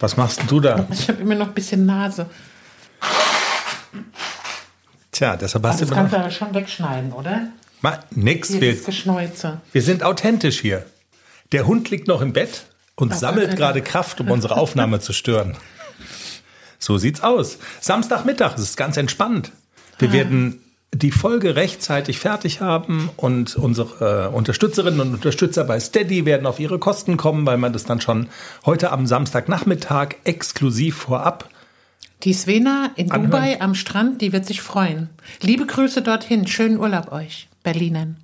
Was machst du da? Ich habe immer noch ein bisschen Nase. Tja, deshalb hast Aber du das kannst du aber schon wegschneiden, oder? Ma, nix, Hier wir, wir sind authentisch hier. Der Hund liegt noch im Bett und sammelt gerade Kraft, um unsere Aufnahme zu stören. So sieht's aus. Samstagmittag, es ist ganz entspannt. Wir werden die Folge rechtzeitig fertig haben und unsere äh, Unterstützerinnen und Unterstützer bei Steady werden auf ihre Kosten kommen, weil man das dann schon heute am Samstagnachmittag exklusiv vorab Die Svena in Anhören. Dubai am Strand, die wird sich freuen. Liebe Grüße dorthin. Schönen Urlaub euch, Berlinern.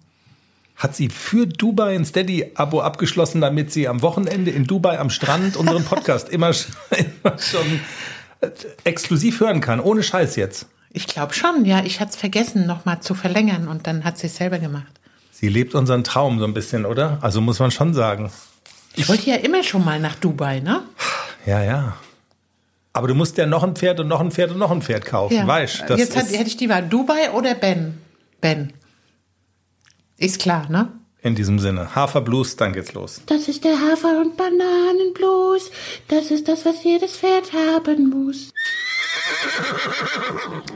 hat sie für Dubai ein Steady-Abo abgeschlossen, damit sie am Wochenende in Dubai am Strand unseren Podcast immer, immer schon äh, exklusiv hören kann, ohne Scheiß jetzt. Ich glaube schon, ja. Ich hatte es vergessen, nochmal zu verlängern und dann hat sie es selber gemacht. Sie lebt unseren Traum so ein bisschen, oder? Also muss man schon sagen. Ich wollte ja immer schon mal nach Dubai, ne? Ja, ja. Aber du musst ja noch ein Pferd und noch ein Pferd und noch ein Pferd kaufen, Ja. weißt das Jetzt hat, hätte ich die Wahl, Dubai oder Ben? Ben. Ist klar, ne? in diesem Sinne. Haferblues, dann geht's los. Das ist der Hafer- und Bananenblues. Das ist das, was jedes Pferd haben muss.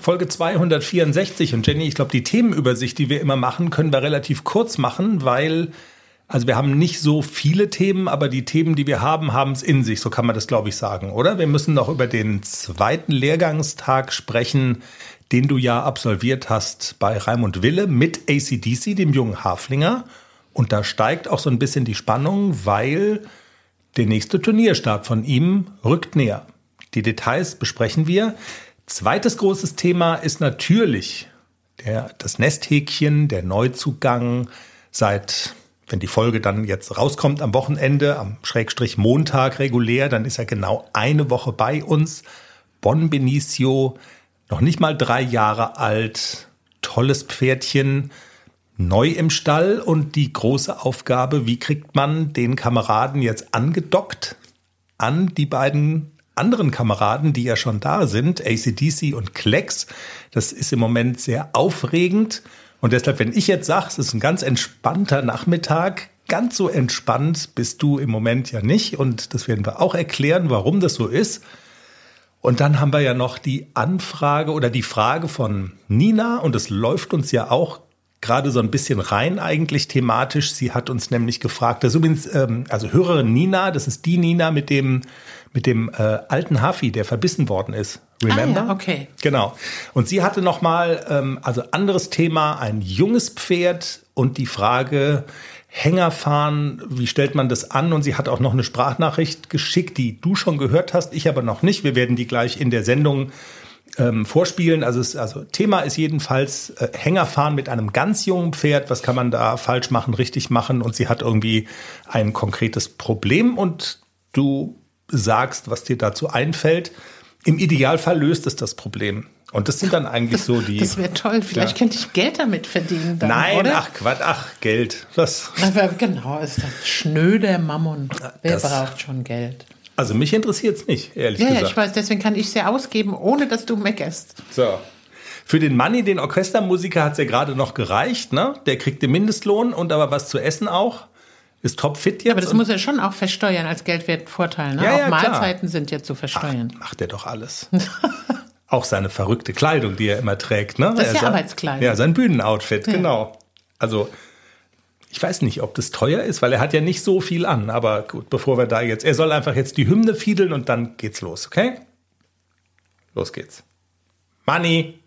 Folge 264 und Jenny, ich glaube, die Themenübersicht, die wir immer machen, können wir relativ kurz machen, weil also wir haben nicht so viele Themen, aber die Themen, die wir haben, haben es in sich, so kann man das glaube ich sagen, oder? Wir müssen noch über den zweiten Lehrgangstag sprechen, den du ja absolviert hast bei Raimund Wille mit ACDC, dem jungen Haflinger und da steigt auch so ein bisschen die Spannung, weil der nächste Turnierstart von ihm rückt näher. Die Details besprechen wir. Zweites großes Thema ist natürlich der, das Nesthäkchen, der Neuzugang seit, wenn die Folge dann jetzt rauskommt am Wochenende, am Schrägstrich Montag regulär, dann ist er genau eine Woche bei uns. Bon Benicio, noch nicht mal drei Jahre alt, tolles Pferdchen, neu im Stall und die große Aufgabe, wie kriegt man den Kameraden jetzt angedockt an die beiden anderen Kameraden, die ja schon da sind, ACDC und Klecks. Das ist im Moment sehr aufregend. Und deshalb, wenn ich jetzt sage, es ist ein ganz entspannter Nachmittag, ganz so entspannt bist du im Moment ja nicht. Und das werden wir auch erklären, warum das so ist. Und dann haben wir ja noch die Anfrage oder die Frage von Nina und es läuft uns ja auch gerade so ein bisschen rein eigentlich thematisch. Sie hat uns nämlich gefragt, das übrigens, ähm, also Hörerin Nina, das ist die Nina mit dem, mit dem äh, alten Hafi, der verbissen worden ist. Remember? Ah ja, okay. Genau. Und sie hatte noch mal, ähm, also anderes Thema, ein junges Pferd und die Frage, Hängerfahren, wie stellt man das an? Und sie hat auch noch eine Sprachnachricht geschickt, die du schon gehört hast, ich aber noch nicht. Wir werden die gleich in der Sendung ähm, vorspielen. Also, es, also Thema ist jedenfalls äh, Hängerfahren mit einem ganz jungen Pferd. Was kann man da falsch machen, richtig machen? Und sie hat irgendwie ein konkretes Problem und du sagst, was dir dazu einfällt. Im Idealfall löst es das Problem. Und das sind dann eigentlich so die. Das wäre toll. Vielleicht Ja. könnte ich Geld damit verdienen. Dann, Nein, oder? ach Quatsch, ach Geld. Was? Aber genau, ist das schnöder Mammon. Wer das- braucht schon Geld? Also mich interessiert es nicht, ehrlich Ja, ja, gesagt. ich weiß, deswegen kann ich es ja ausgeben, ohne dass du meckerst. So. Für den Manni, den Orchestermusiker, hat es ja gerade noch gereicht, ne? Der kriegt den Mindestlohn und aber was zu essen auch. Ist topfit jetzt. Aber das muss er schon auch versteuern als Geldwertvorteil. Ne? Ja, auch ja, klar. Mahlzeiten sind ja zu versteuern. macht er doch alles. auch seine verrückte Kleidung, die er immer trägt, ne? Das ist Er ja Arbeitskleidung. Ja, sein Bühnenoutfit, genau. Also, ich weiß nicht, ob das teuer ist, weil er hat ja nicht so viel an. Aber gut, bevor wir da jetzt, er soll einfach jetzt die Hymne fiedeln und dann geht's los, okay? Los geht's. Money.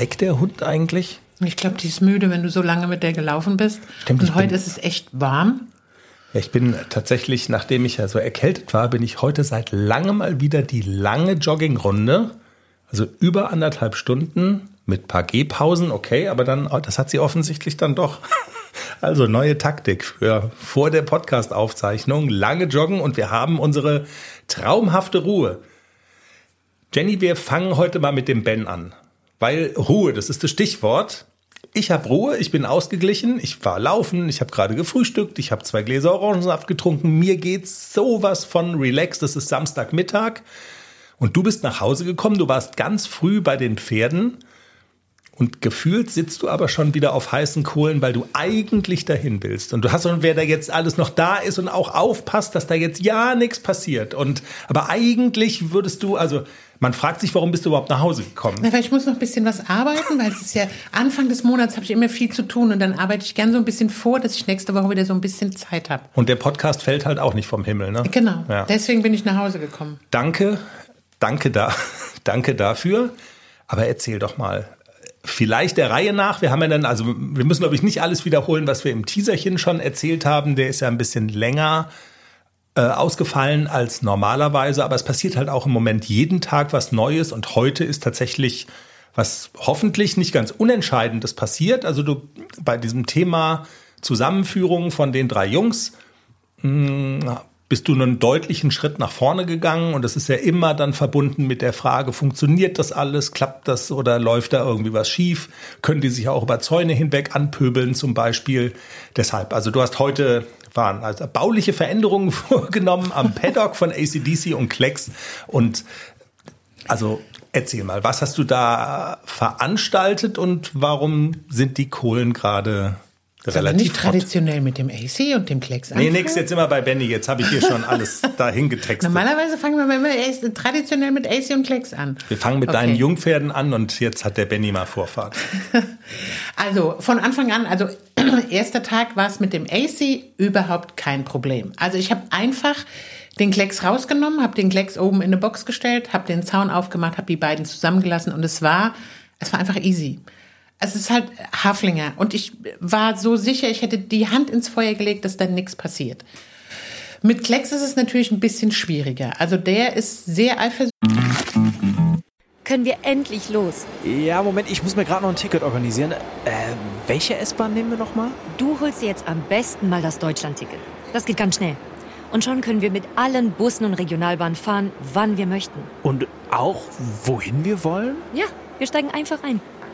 Streikt der Hund eigentlich? Ich glaube, die ist müde, wenn du so lange mit der gelaufen bist. Stimmt, Und heute ist es echt warm. Ja, ich bin tatsächlich, nachdem ich ja so erkältet war, bin ich heute seit langem mal wieder die lange Joggingrunde, also über anderthalb Stunden mit paar Gehpausen, okay, aber dann, oh, das hat sie offensichtlich dann doch. Also neue Taktik für vor der Podcast-Aufzeichnung, lange joggen und wir haben unsere traumhafte Ruhe. Jenny, wir fangen heute mal mit dem Ben an, weil Ruhe, das ist das Stichwort. ich habe Ruhe, ich bin ausgeglichen, ich war laufen, ich habe gerade gefrühstückt, ich habe zwei Gläser Orangensaft getrunken, mir geht's sowas von relaxed, das ist Samstagmittag. Und du bist nach Hause gekommen, du warst ganz früh bei den Pferden und gefühlt sitzt du aber schon wieder auf heißen Kohlen, weil du eigentlich dahin willst. Und du hast schon, wer da jetzt alles noch da ist und auch aufpasst, dass da jetzt ja nichts passiert. Und aber eigentlich würdest du, also man fragt sich, warum bist du überhaupt nach Hause gekommen? Na, weil ich muss noch ein bisschen was arbeiten, weil es ist ja Anfang des Monats habe ich immer viel zu tun und dann arbeite ich gern so ein bisschen vor, dass ich nächste Woche wieder so ein bisschen Zeit habe. Und der Podcast fällt halt auch nicht vom Himmel, ne? Genau. Ja. Deswegen bin ich nach Hause gekommen. Danke, danke da, danke dafür. Aber erzähl doch mal, vielleicht der Reihe nach. Wir haben ja dann, also wir müssen, glaube ich, nicht alles wiederholen, was wir im Teaserchen schon erzählt haben. Der ist ja ein bisschen länger äh, ausgefallen als normalerweise, aber es passiert halt auch im Moment jeden Tag was Neues und heute ist tatsächlich was hoffentlich nicht ganz Unentscheidendes passiert. Also du bei diesem Thema Zusammenführung von den drei Jungs mh, bist du einen deutlichen Schritt nach vorne gegangen und das ist ja immer dann verbunden mit der Frage, funktioniert das alles, klappt das oder läuft da irgendwie was schief? Können die sich auch über Zäune hinweg anpöbeln zum Beispiel? Deshalb, also du hast heute waren also bauliche Veränderungen vorgenommen am Paddock von ACDC und Klecks und also erzähl mal, was hast du da veranstaltet und warum sind die Kohlen gerade Sollen wir relativ nicht traditionell mit dem AC und dem Klecks Nee, anfangen? nix, jetzt wir bei Benny. Jetzt habe ich hier schon alles dahin getextet. Normalerweise fangen wir immer traditionell mit AC und Klecks an. Wir fangen mit Okay. deinen Jungpferden an und jetzt hat der Benny mal Vorfahrt. Also von Anfang an, also erster Tag war es mit dem AC überhaupt kein Problem. Also ich habe einfach den Klecks rausgenommen, habe den Klecks oben in eine Box gestellt, habe den Zaun aufgemacht, habe die beiden zusammengelassen und es war, es war einfach easy. Es ist halt Haflinger und ich war so sicher, ich hätte die Hand ins Feuer gelegt, dass da nichts passiert. Mit Klecks ist es natürlich ein bisschen schwieriger. Also der ist sehr eifersüchtig. Können wir endlich los? Ja, Moment, ich muss mir gerade noch ein Ticket organisieren. Äh, welche S-Bahn nehmen wir nochmal? Du holst dir jetzt am besten mal das Deutschlandticket. Das geht ganz schnell. Und schon können wir mit allen Bussen und Regionalbahnen fahren, wann wir möchten. Und auch, wohin wir wollen? Ja, wir steigen einfach ein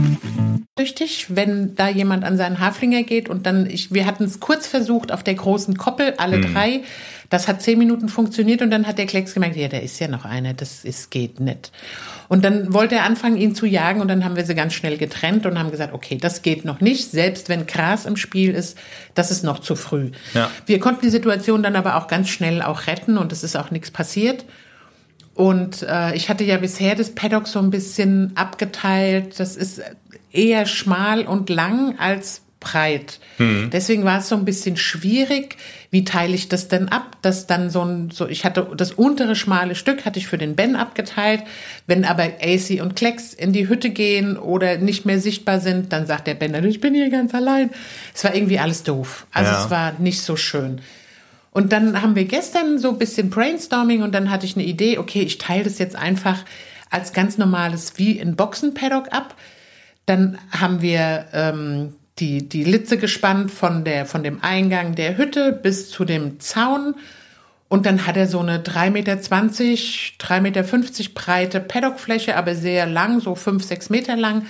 Deutschlandticket. wenn da jemand an seinen Haflinger geht und dann, ich, wir hatten es kurz versucht auf der großen Koppel, alle drei. Das hat zehn Minuten funktioniert und dann hat der Klecks gemerkt, ja, da ist ja noch einer, das ist, geht nicht. Und dann wollte er anfangen, ihn zu jagen und dann haben wir sie ganz schnell getrennt und haben gesagt, okay, das geht noch nicht, selbst wenn Gras im Spiel ist, das ist noch zu früh. Ja. Wir konnten die Situation dann aber auch ganz schnell auch retten und es ist auch nichts passiert. Und äh, ich hatte ja bisher das Paddock so ein bisschen abgeteilt. Das ist eher schmal und lang als breit. Deswegen war es so ein bisschen schwierig. Wie teile ich das denn ab? Das dann so ein, so, ich hatte das untere schmale Stück hatte ich für den Ben abgeteilt. Wenn aber AC und Klecks in die Hütte gehen oder nicht mehr sichtbar sind, dann sagt der Ben, dann, ich bin hier ganz allein. Es war irgendwie alles doof. Also Ja. es war nicht so schön. Und dann haben wir gestern so ein bisschen Brainstorming und dann hatte ich eine Idee, okay, ich teile das jetzt einfach als ganz normales wie ein Boxen-Paddock ab. Dann haben wir ähm, die, die Litze gespannt von, der, von dem Eingang der Hütte bis zu dem Zaun. Und dann hat er so eine 3,20 Meter, 3,50 Meter breite Paddockfläche, aber sehr lang, so 5, 6 Meter lang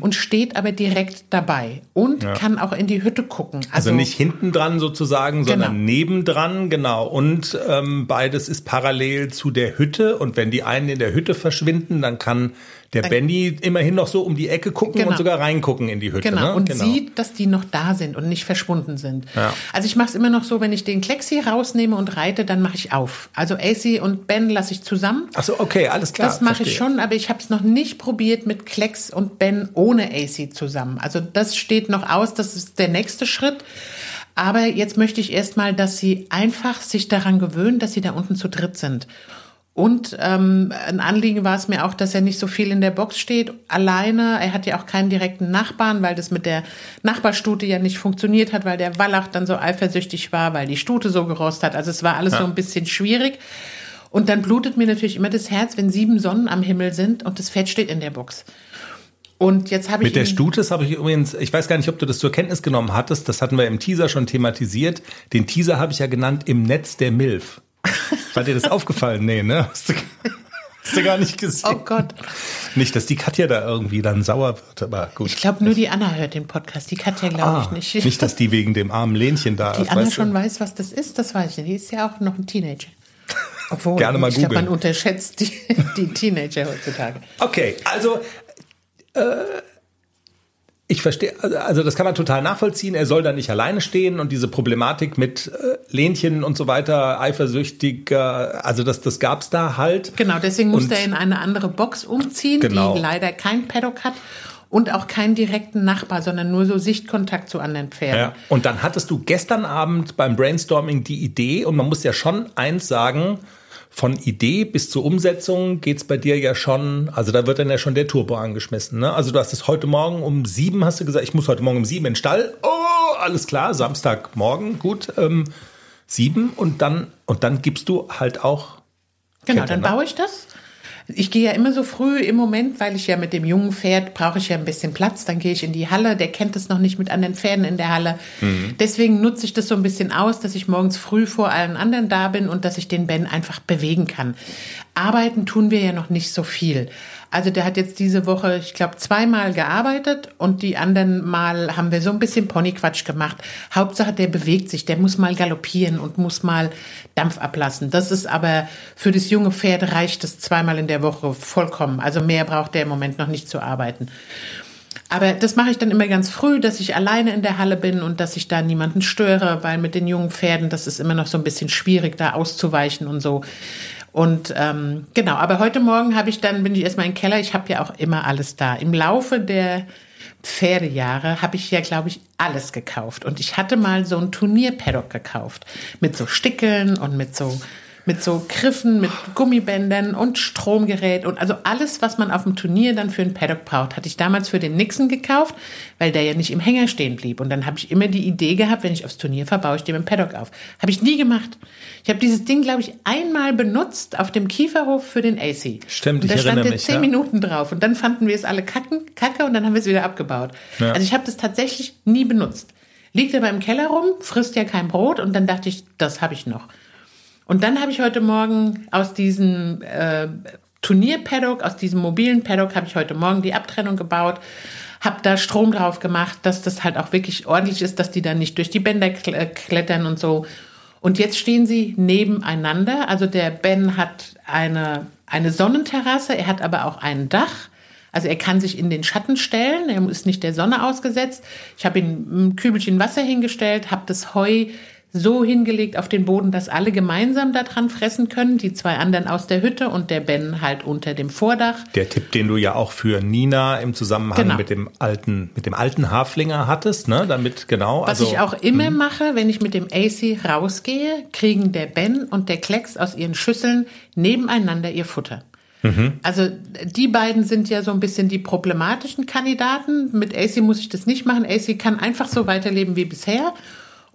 und steht aber direkt dabei und kann auch in die Hütte gucken. Also, nicht hinten dran sozusagen, sondern Genau. nebendran, genau. Und ähm, beides ist parallel zu der Hütte. Und wenn die einen in der Hütte verschwinden, dann kann der Benny immerhin noch so um die Ecke gucken Genau. und sogar reingucken in die Hütte. Genau, ne? und sieht, dass die noch da sind und nicht verschwunden sind. Ja. Also ich mache es immer noch so, wenn ich den Klexi rausnehme und reite, dann mache ich auf. Also AC und Ben lasse ich zusammen. Ach so, okay, alles klar. das mache ich schon, aber ich habe es noch nicht probiert mit Klecks und Ben ohne AC zusammen. Also das steht noch aus, das ist der nächste Schritt. Aber jetzt möchte ich erstmal, dass sie einfach sich daran gewöhnen, dass sie da unten zu dritt sind. Und ähm, ein Anliegen war es mir auch, dass er nicht so viel in der Box steht, alleine. Er hat ja auch keinen direkten Nachbarn, weil das mit der Nachbarstute ja nicht funktioniert hat, weil der Wallach dann so eifersüchtig war, weil die Stute so gerost hat. Also es war alles ja. so ein bisschen schwierig. Und dann blutet mir natürlich immer das Herz, wenn sieben Sonnen am Himmel sind und das Fett steht in der Box. Und jetzt habe ich. Mit der Stutes habe ich übrigens, ich weiß gar nicht, ob du das zur Kenntnis genommen hattest, das hatten wir im Teaser schon thematisiert. Den Teaser habe ich ja genannt im Netz der Milf. War dir das aufgefallen? Nee, ne? Hast du, hast du gar nicht gesehen. Oh Gott. Nicht, dass die Katja da irgendwie dann sauer wird, aber gut. Ich glaube, nur die Anna hört den Podcast. Die Katja glaube ah, ich nicht. Nicht, dass die wegen dem armen Lähnchen da die ist. Die Anna schon du? weiß, was das ist, das weiß ich nicht. Die ist ja auch noch ein Teenager. Obwohl, Gerne mal ich glaube, man unterschätzt die, die Teenager heutzutage. Okay, also äh, ich verstehe, also das kann man total nachvollziehen. Er soll da nicht alleine stehen und diese Problematik mit äh, Lähnchen und so weiter, eifersüchtig, also das, das gab es da halt. Genau, deswegen musste er in eine andere Box umziehen, genau. die leider kein Paddock hat und auch keinen direkten Nachbar, sondern nur so Sichtkontakt zu anderen Pferden. Ja. Und dann hattest du gestern Abend beim Brainstorming die Idee und man muss ja schon eins sagen, von Idee bis zur Umsetzung geht's bei dir ja schon, also da wird dann ja schon der Turbo angeschmissen. Ne? Also du hast es heute Morgen um sieben, hast du gesagt, ich muss heute Morgen um sieben in den Stall. Oh, alles klar, Samstagmorgen, gut, ähm, sieben und dann, und dann gibst du halt auch. Genau, Kette, dann ne? baue ich das ich gehe ja immer so früh im Moment, weil ich ja mit dem jungen Pferd brauche ich ja ein bisschen Platz. Dann gehe ich in die Halle. Der kennt es noch nicht mit anderen Pferden in der Halle. Mhm. Deswegen nutze ich das so ein bisschen aus, dass ich morgens früh vor allen anderen da bin und dass ich den Ben einfach bewegen kann. Arbeiten tun wir ja noch nicht so viel. Also der hat jetzt diese Woche, ich glaube, zweimal gearbeitet und die anderen Mal haben wir so ein bisschen Ponyquatsch gemacht. Hauptsache, der bewegt sich, der muss mal galoppieren und muss mal Dampf ablassen. Das ist aber für das junge Pferd reicht das zweimal in der Woche vollkommen. Also mehr braucht der im Moment noch nicht zu arbeiten. Aber das mache ich dann immer ganz früh, dass ich alleine in der Halle bin und dass ich da niemanden störe, weil mit den jungen Pferden, das ist immer noch so ein bisschen schwierig, da auszuweichen und so. Und ähm, genau, aber heute Morgen habe ich dann, bin ich erstmal im Keller, ich habe ja auch immer alles da. Im Laufe der Pferdejahre habe ich ja, glaube ich, alles gekauft. Und ich hatte mal so ein Turnierpaddock gekauft. Mit so Stickeln und mit so mit so Griffen, mit Gummibändern und Stromgerät und also alles, was man auf dem Turnier dann für ein Paddock braucht, hatte ich damals für den Nixon gekauft, weil der ja nicht im Hänger stehen blieb. Und dann habe ich immer die Idee gehabt, wenn ich aufs Turnier fahre, baue ich dem im Paddock auf. Habe ich nie gemacht. Ich habe dieses Ding, glaube ich, einmal benutzt auf dem Kieferhof für den AC. Stimmt, da ich stand erinnere mich. zehn ja. Minuten drauf und dann fanden wir es alle kacken, kacke und dann haben wir es wieder abgebaut. Ja. Also ich habe das tatsächlich nie benutzt. Liegt aber im Keller rum, frisst ja kein Brot und dann dachte ich, das habe ich noch. Und dann habe ich heute Morgen aus diesem äh, Turnier-Paddock, aus diesem mobilen Paddock, habe ich heute Morgen die Abtrennung gebaut, habe da Strom drauf gemacht, dass das halt auch wirklich ordentlich ist, dass die dann nicht durch die Bänder äh, klettern und so. Und jetzt stehen sie nebeneinander. Also der Ben hat eine, eine Sonnenterrasse, er hat aber auch ein Dach. Also er kann sich in den Schatten stellen, er ist nicht der Sonne ausgesetzt. Ich habe ihm ein Kübelchen Wasser hingestellt, habe das Heu so hingelegt auf den Boden, dass alle gemeinsam daran fressen können, die zwei anderen aus der Hütte und der Ben halt unter dem Vordach. Der Tipp, den du ja auch für Nina im Zusammenhang genau. mit dem alten mit dem alten Haflinger hattest, ne, damit genau. Was also, ich auch immer mh. mache, wenn ich mit dem AC rausgehe, kriegen der Ben und der Klecks aus ihren Schüsseln nebeneinander ihr Futter. Mhm. Also die beiden sind ja so ein bisschen die problematischen Kandidaten. Mit AC muss ich das nicht machen. AC kann einfach so weiterleben wie bisher.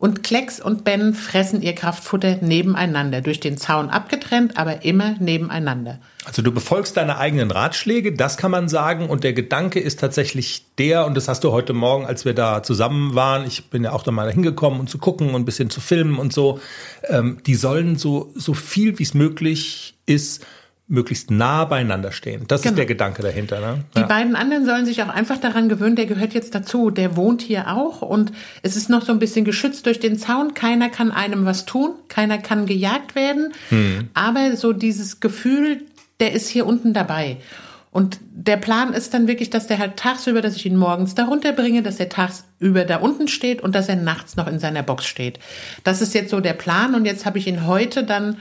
Und Klecks und Ben fressen ihr Kraftfutter nebeneinander, durch den Zaun abgetrennt, aber immer nebeneinander. Also du befolgst deine eigenen Ratschläge, das kann man sagen. Und der Gedanke ist tatsächlich der, und das hast du heute Morgen, als wir da zusammen waren, ich bin ja auch da mal hingekommen, um zu gucken und ein bisschen zu filmen und so, ähm, die sollen so, so viel wie es möglich ist, möglichst nah beieinander stehen. Das genau. ist der Gedanke dahinter. Ne? Die beiden anderen sollen sich auch einfach daran gewöhnen, der gehört jetzt dazu, der wohnt hier auch und es ist noch so ein bisschen geschützt durch den Zaun. Keiner kann einem was tun, keiner kann gejagt werden, hm. aber so dieses Gefühl, der ist hier unten dabei. Und der Plan ist dann wirklich, dass der halt tagsüber, dass ich ihn morgens darunter bringe, dass er tagsüber da unten steht und dass er nachts noch in seiner Box steht. Das ist jetzt so der Plan und jetzt habe ich ihn heute dann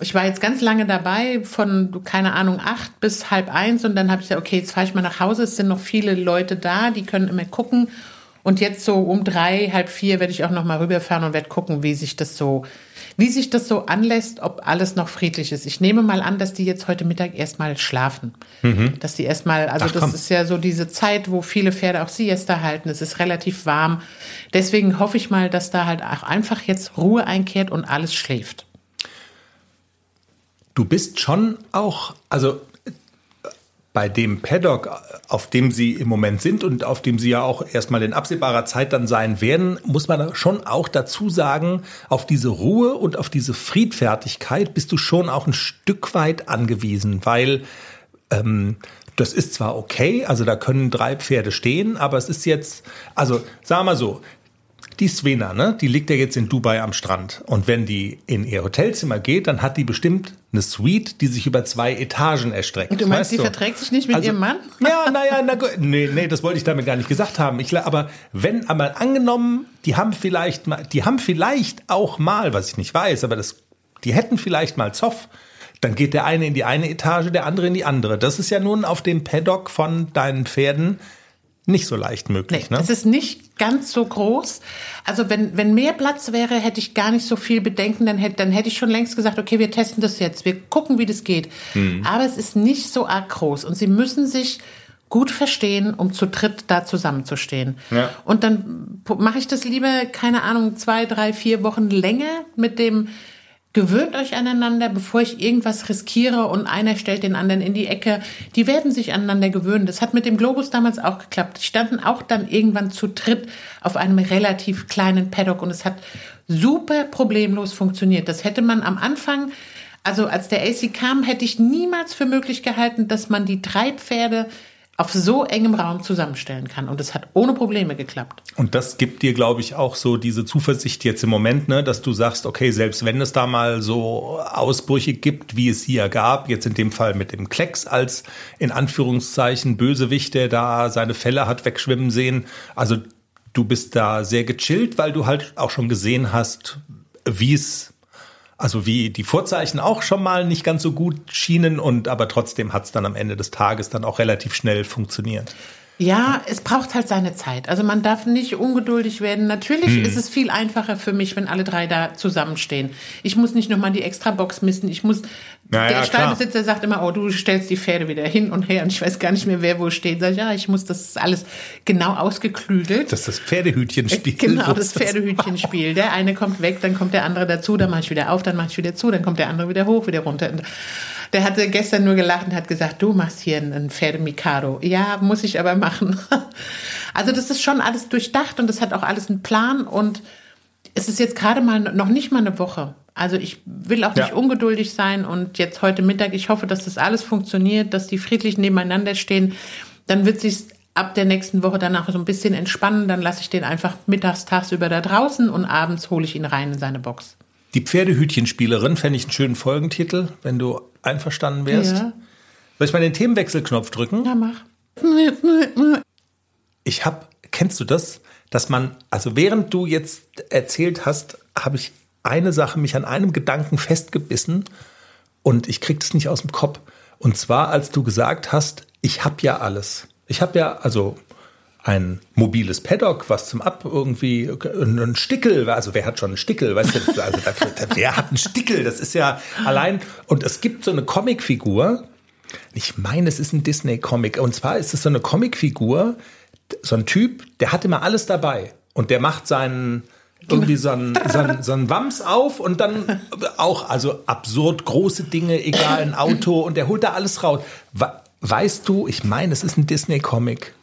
ich war jetzt ganz lange dabei, von, keine Ahnung, acht bis halb eins und dann habe ich gesagt, okay, jetzt fahre ich mal nach Hause, es sind noch viele Leute da, die können immer gucken Und jetzt so um drei, halb vier werde ich auch noch mal rüberfahren und werde gucken, wie sich das so, wie sich das so anlässt, ob alles noch friedlich ist. Ich nehme mal an, dass die jetzt heute Mittag erstmal schlafen. Dass die erstmal, also Ach, das komm. ist ja so diese Zeit, wo viele Pferde auch Siesta halten. Es ist relativ warm. Deswegen hoffe ich mal, dass da halt auch einfach jetzt Ruhe einkehrt und alles schläft. Du bist schon auch, also bei dem Paddock, auf dem sie im Moment sind und auf dem sie ja auch erstmal in absehbarer Zeit dann sein werden, muss man schon auch dazu sagen, auf diese Ruhe und auf diese Friedfertigkeit bist du schon auch ein Stück weit angewiesen, weil ähm, das ist zwar okay, also da können drei Pferde stehen, aber es ist jetzt, also sagen wir mal so, die Svena, ne, die liegt ja jetzt in Dubai am Strand. Und wenn die in ihr Hotelzimmer geht, dann hat die bestimmt eine Suite, die sich über zwei Etagen erstreckt. Und du meinst, weißt sie du? verträgt sich nicht mit Also- ihrem Mann? Ja, naja, na gut. Nee, nee, das wollte ich damit gar nicht gesagt haben. Ich, aber wenn einmal angenommen, die haben vielleicht mal, die haben vielleicht auch mal, was ich nicht weiß, aber das, die hätten vielleicht mal Zoff, dann geht der eine in die eine Etage, der andere in die andere. Das ist ja nun auf dem Paddock von deinen Pferden nicht so leicht Nee, möglich. ne? es ist nicht ganz so groß. Also wenn, wenn mehr Platz wäre, hätte ich gar nicht so viel Bedenken. Dann hätte, dann hätte ich schon längst gesagt, okay, wir testen das jetzt. Wir gucken, wie das geht. Hm. Aber es ist nicht so arg groß. Und sie müssen sich gut verstehen, um zu dritt da zusammenzustehen. Ja. Und dann mache ich das lieber, keine Ahnung, zwei, drei, vier Wochen länger mit dem Gewöhnt euch aneinander, bevor ich irgendwas riskiere und einer stellt den anderen in die Ecke. Die werden sich aneinander gewöhnen. Das hat mit dem Globus damals auch geklappt. Die standen auch dann irgendwann zu dritt auf einem relativ kleinen Paddock und es hat super problemlos funktioniert. Das hätte man am Anfang, also als der AC kam, hätte ich niemals für möglich gehalten, dass man die drei Pferde auf so engem Raum zusammenstellen kann. Und es hat ohne Probleme geklappt. Und das gibt dir, glaube ich, auch so diese Zuversicht jetzt im Moment, ne, dass du sagst, okay, selbst wenn es da mal so Ausbrüche gibt, wie es hier gab, jetzt in dem Fall mit dem Klecks als in Anführungszeichen Bösewicht, der da seine Fälle hat wegschwimmen sehen. Also du bist da sehr gechillt, weil du halt auch schon gesehen hast, wie es also wie die Vorzeichen auch schon mal nicht ganz so gut schienen und aber trotzdem hat es dann am Ende des Tages dann auch relativ schnell funktioniert. Ja, es braucht halt seine Zeit. Also man darf nicht ungeduldig werden. Natürlich Hm. ist es viel einfacher für mich, wenn alle drei da zusammenstehen. Ich muss nicht nochmal die extra Box missen. Ich muss. Ja, der. Stallbesitzer sagt immer, oh, du stellst die Pferde wieder hin und her und ich weiß gar nicht mehr, wer wo steht. Sag ich, ja, ich muss das ist alles genau ausgeklügelt. Das ist das Pferdehütchenspiel. Genau, das Pferdehütchenspiel. Der eine kommt weg, dann kommt der andere dazu, dann mache ich wieder auf, dann mache ich wieder zu, dann kommt der andere wieder hoch, wieder runter. Der hatte gestern nur gelacht und hat gesagt, du machst hier einen Pferdemikado. Ja, muss ich aber machen. Also das ist schon alles durchdacht und das hat auch alles einen Plan und es ist jetzt gerade mal noch nicht mal eine Woche. Also ich will auch nicht Ja. ungeduldig sein und jetzt heute Mittag, ich hoffe, dass das alles funktioniert, dass die friedlich nebeneinander stehen. Dann wird sich ab der nächsten Woche danach so ein bisschen entspannen. Dann lasse ich den einfach mittags, tagsüber da draußen und abends hole ich ihn rein in seine Box. Die Pferdehütchenspielerin fände ich einen schönen Folgentitel, wenn du einverstanden wärst. Ja. Soll ich mal den Themenwechselknopf drücken? Ja, mach. Ich habe, kennst du das, dass man, also während du jetzt erzählt hast, habe ich eine Sache mich an einem Gedanken festgebissen und ich krieg das nicht aus dem Kopf. Und zwar, als du gesagt hast, ich habe ja alles. Ich habe ja also ein mobiles Paddock, was zum Ab irgendwie ein Stickel, also wer hat schon einen Stickel, weißt du, also wer hat einen Stickel? Das ist ja allein und es gibt so eine Comicfigur. Ich meine, es ist ein Disney-Comic. Und zwar ist es so eine Comicfigur, so ein Typ, der hat immer alles dabei. Und der macht seinen, irgendwie so einen, so einen, so einen Wams auf und dann auch, also absurd große Dinge, egal, ein Auto und der holt da alles raus. We- Weißt du, ich meine, es ist ein Disney-Comic.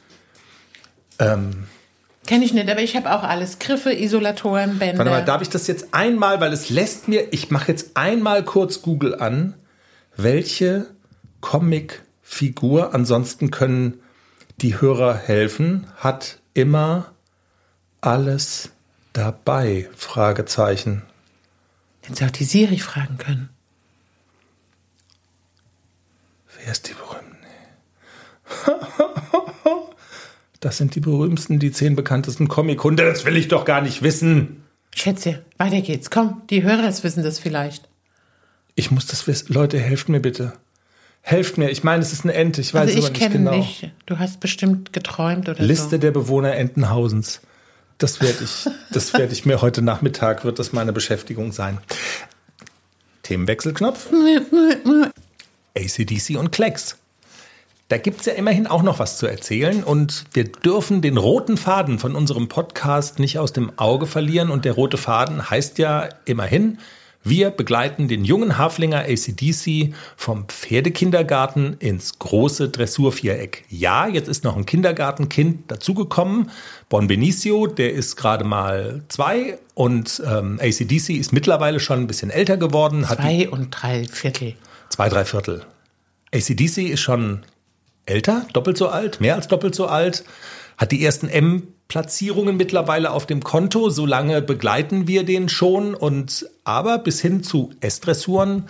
Kenne ich nicht, aber ich habe auch alles. Griffe, Isolatoren, Bänder. Warte mal, darf ich das jetzt einmal, weil es lässt mir, ich mache jetzt einmal kurz Google an, welche Comicfigur, ansonsten können die Hörer helfen, hat immer alles dabei? Fragezeichen. Hätten Sie auch die Siri fragen können. Wer ist die berühmten? Das sind die berühmtesten, die zehn bekanntesten Comichunde. Das will ich doch gar nicht wissen. Schätze, weiter geht's. Komm, die Hörer wissen das vielleicht. Ich muss das wissen. Leute, helft mir bitte. Helft mir. Ich meine, es ist eine Ente. Ich weiß Also aber ich nicht kenne genau. nicht. Du hast bestimmt geträumt oder Liste so. der Bewohner Entenhausens. das werde ich, das werde ich mir heute Nachmittag, wird das meine Beschäftigung sein. Themenwechselknopf. ACDC und Klecks. Da gibt es ja immerhin auch noch was zu erzählen und wir dürfen den roten Faden von unserem Podcast nicht aus dem Auge verlieren. Und der rote Faden heißt ja immerhin, wir begleiten den jungen Haflinger ACDC vom Pferdekindergarten ins große Dressurviereck. Ja, jetzt ist noch ein Kindergartenkind dazugekommen. Bon Benicio, der ist gerade mal zwei und ähm, ACDC ist mittlerweile schon ein bisschen älter geworden. Zwei und drei Viertel. Zwei, drei Viertel. ACDC ist schon älter, doppelt so alt, mehr als doppelt so alt, hat die ersten M-Platzierungen mittlerweile auf dem Konto. So lange begleiten wir den schon. Und aber bis hin zu S-Dressuren,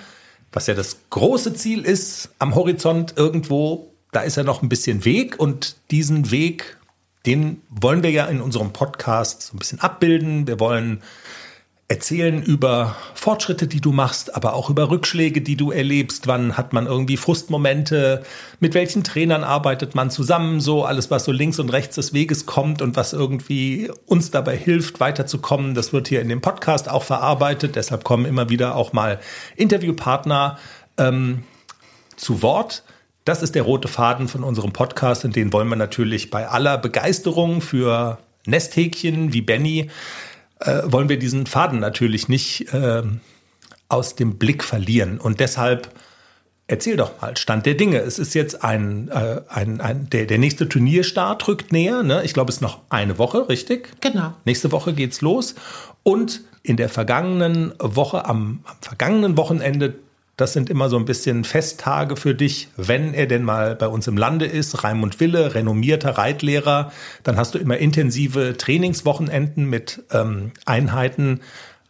was ja das große Ziel ist am Horizont irgendwo, da ist ja noch ein bisschen Weg. Und diesen Weg, den wollen wir ja in unserem Podcast so ein bisschen abbilden. Wir wollen erzählen über Fortschritte, die du machst, aber auch über Rückschläge, die du erlebst. Wann hat man irgendwie Frustmomente? Mit welchen Trainern arbeitet man zusammen? So alles, was so links und rechts des Weges kommt und was irgendwie uns dabei hilft, weiterzukommen. Das wird hier in dem Podcast auch verarbeitet. Deshalb kommen immer wieder auch mal Interviewpartner ähm, zu Wort. Das ist der rote Faden von unserem Podcast und den wollen wir natürlich bei aller Begeisterung für Nesthäkchen wie Benny äh, wollen wir diesen Faden natürlich nicht äh, aus dem Blick verlieren. Und deshalb erzähl doch mal, Stand der Dinge. Es ist jetzt ein, äh, ein, ein der, der nächste Turnierstart rückt näher. Ne? Ich glaube, es ist noch eine Woche, richtig? Genau. Nächste Woche geht's los. Und in der vergangenen Woche, am, am vergangenen Wochenende das sind immer so ein bisschen Festtage für dich, wenn er denn mal bei uns im Lande ist. Raimund Wille, renommierter Reitlehrer. Dann hast du immer intensive Trainingswochenenden mit ähm, Einheiten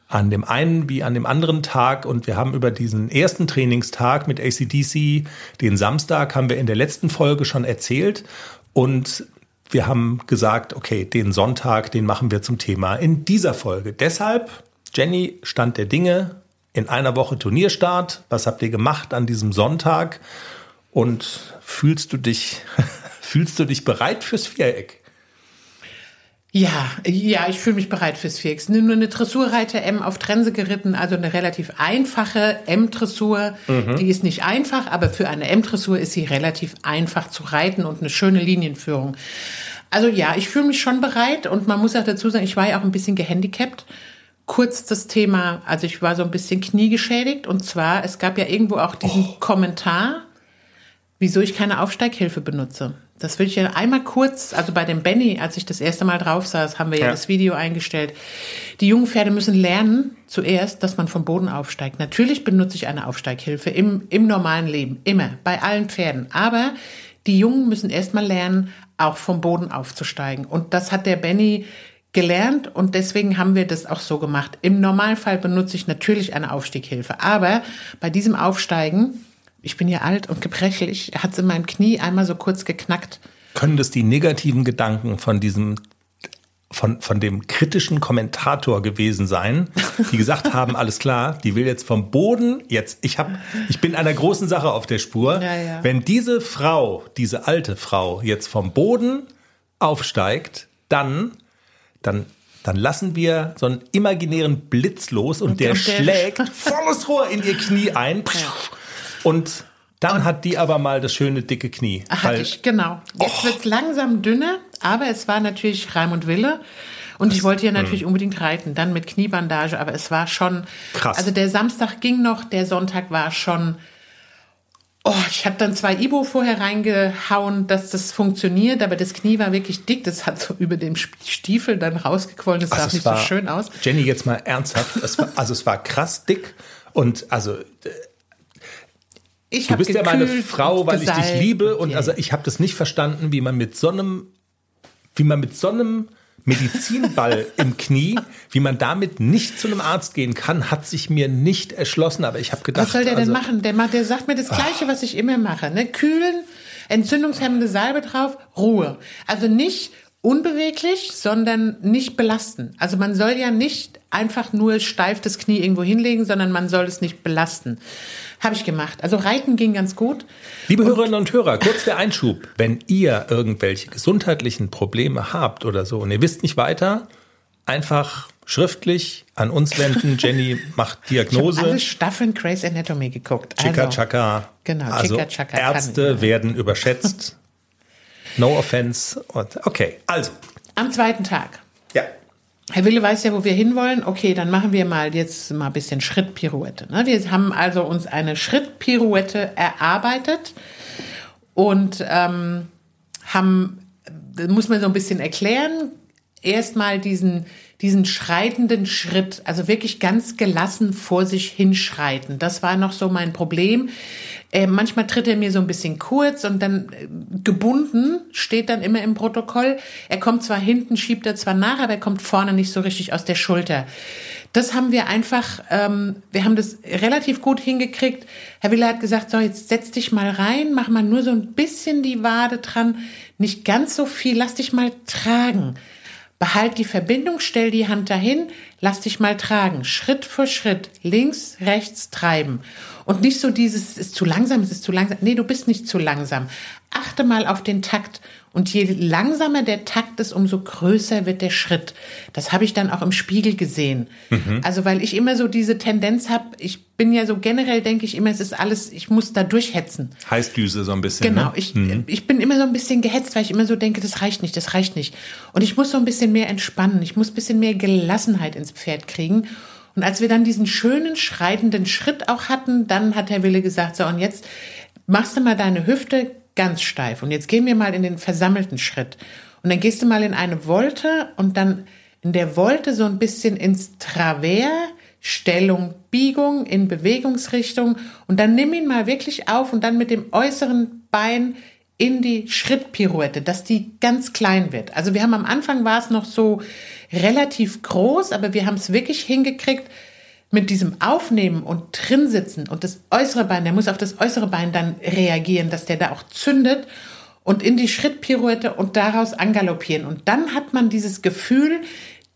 an dem einen wie an dem anderen Tag. Und wir haben über diesen ersten Trainingstag mit ACDC, den Samstag, haben wir in der letzten Folge schon erzählt. Und wir haben gesagt, okay, den Sonntag, den machen wir zum Thema in dieser Folge. Deshalb, Jenny, Stand der Dinge, in einer Woche Turnierstart. Was habt ihr gemacht an diesem Sonntag? Und fühlst du dich, fühlst du dich bereit fürs Viereck? Ja, ja, ich fühle mich bereit fürs Viereck. Nur eine Dressurreiter M auf Trense geritten, also eine relativ einfache M-Dressur. Mhm. Die ist nicht einfach, aber für eine M-Dressur ist sie relativ einfach zu reiten und eine schöne Linienführung. Also ja, ich fühle mich schon bereit und man muss auch dazu sagen, ich war ja auch ein bisschen gehandicapt kurz das Thema, also ich war so ein bisschen kniegeschädigt und zwar, es gab ja irgendwo auch diesen oh. Kommentar, wieso ich keine Aufsteighilfe benutze. Das will ich ja einmal kurz, also bei dem Benny, als ich das erste Mal drauf saß, haben wir ja, ja das Video eingestellt. Die jungen Pferde müssen lernen zuerst, dass man vom Boden aufsteigt. Natürlich benutze ich eine Aufsteighilfe im, im normalen Leben, immer, bei allen Pferden. Aber die Jungen müssen erstmal lernen, auch vom Boden aufzusteigen. Und das hat der Benny gelernt und deswegen haben wir das auch so gemacht. Im Normalfall benutze ich natürlich eine Aufstieghilfe, aber bei diesem Aufsteigen, ich bin ja alt und gebrechlich, hat es in meinem Knie einmal so kurz geknackt. Können das die negativen Gedanken von diesem von, von dem kritischen Kommentator gewesen sein, die gesagt haben, alles klar, die will jetzt vom Boden, jetzt, ich hab, ich bin einer großen Sache auf der Spur. Ja, ja. Wenn diese Frau, diese alte Frau jetzt vom Boden aufsteigt, dann dann, dann lassen wir so einen imaginären Blitz los und, und der, und der schlägt volles Rohr in ihr Knie ein. Und dann und hat die aber mal das schöne dicke Knie. Hatte ich, genau. Jetzt oh. wird es langsam dünner, aber es war natürlich Raimund Wille. Und das, ich wollte ja natürlich mh. unbedingt reiten, dann mit Kniebandage, aber es war schon krass. Also der Samstag ging noch, der Sonntag war schon Oh, ich habe dann zwei Ibo vorher reingehauen, dass das funktioniert, aber das Knie war wirklich dick. Das hat so über dem Stiefel dann rausgequollen. Das also sah nicht war, so schön aus. Jenny, jetzt mal ernsthaft. Es war, also es war krass dick und also ich du bist ja meine Frau, weil ich dich liebe und yeah. also ich habe das nicht verstanden, wie man mit so einem, wie man mit so einem Medizinball im Knie, wie man damit nicht zu einem Arzt gehen kann, hat sich mir nicht erschlossen. Aber ich habe gedacht, was soll der also, denn machen? Der, macht, der sagt mir das Gleiche, ach. was ich immer mache: ne? Kühlen, entzündungshemmende Salbe drauf, Ruhe. Also nicht unbeweglich, sondern nicht belasten. Also man soll ja nicht einfach nur steif das Knie irgendwo hinlegen, sondern man soll es nicht belasten. Habe ich gemacht. Also Reiten ging ganz gut. Liebe und Hörerinnen und Hörer, kurz der Einschub. Wenn ihr irgendwelche gesundheitlichen Probleme habt oder so und ihr wisst nicht weiter, einfach schriftlich an uns wenden. Jenny macht Diagnose. Ich habe alle Staffeln Grey's Anatomy geguckt. Chika Also, Chaka. Genau, also Chika Chaka Ärzte werden überschätzt. No offense. Und, okay, also. am zweiten Tag. Ja. Herr Wille weiß ja, wo wir hinwollen. Okay, dann machen wir mal jetzt mal ein bisschen Schrittpirouette. Ne? Wir haben also uns eine Schrittpirouette erarbeitet und ähm, haben, das muss man so ein bisschen erklären, erstmal diesen, diesen schreitenden Schritt, also wirklich ganz gelassen vor sich hinschreiten. Das war noch so mein Problem. Äh, manchmal tritt er mir so ein bisschen kurz und dann äh, gebunden steht dann immer im Protokoll. Er kommt zwar hinten, schiebt er zwar nach, aber er kommt vorne nicht so richtig aus der Schulter. Das haben wir einfach, ähm, wir haben das relativ gut hingekriegt. Herr Wille hat gesagt, so jetzt setz dich mal rein, mach mal nur so ein bisschen die Wade dran, nicht ganz so viel, lass dich mal tragen. Behalt die Verbindung, stell die Hand dahin, lass dich mal tragen, Schritt für Schritt, links, rechts treiben. Und nicht so dieses, es ist zu langsam, es ist zu langsam. Nee, du bist nicht zu langsam. Achte mal auf den Takt. Und je langsamer der Takt ist, umso größer wird der Schritt. Das habe ich dann auch im Spiegel gesehen. Also weil ich immer so diese Tendenz habe, ich bin ja so generell, denke ich immer, es ist alles, ich muss da durchhetzen. Heißdüse so ein bisschen. Genau, Ne? ich, ich bin immer so ein bisschen gehetzt, weil ich immer so denke, das reicht nicht, das reicht nicht. Und ich muss so ein bisschen mehr entspannen, ich muss ein bisschen mehr Gelassenheit ins Pferd kriegen. Und als wir dann diesen schönen, schreitenden Schritt auch hatten, dann hat Herr Wille gesagt, so und jetzt machst du mal deine Hüfte ganz steif. Und jetzt gehen wir mal in den versammelten Schritt. Und dann gehst du mal in eine Volte und dann in der Volte so ein bisschen ins Travers, Stellung, Biegung in Bewegungsrichtung und dann nimm ihn mal wirklich auf und dann mit dem äußeren Bein in die Schrittpirouette, dass die ganz klein wird. Also wir haben am Anfang war es noch so relativ groß, aber wir haben es wirklich hingekriegt, mit diesem Aufnehmen und drin sitzen und das äußere Bein, der muss auf das äußere Bein dann reagieren, dass der da auch zündet und in die Schrittpirouette und daraus angaloppieren. Und dann hat man dieses Gefühl,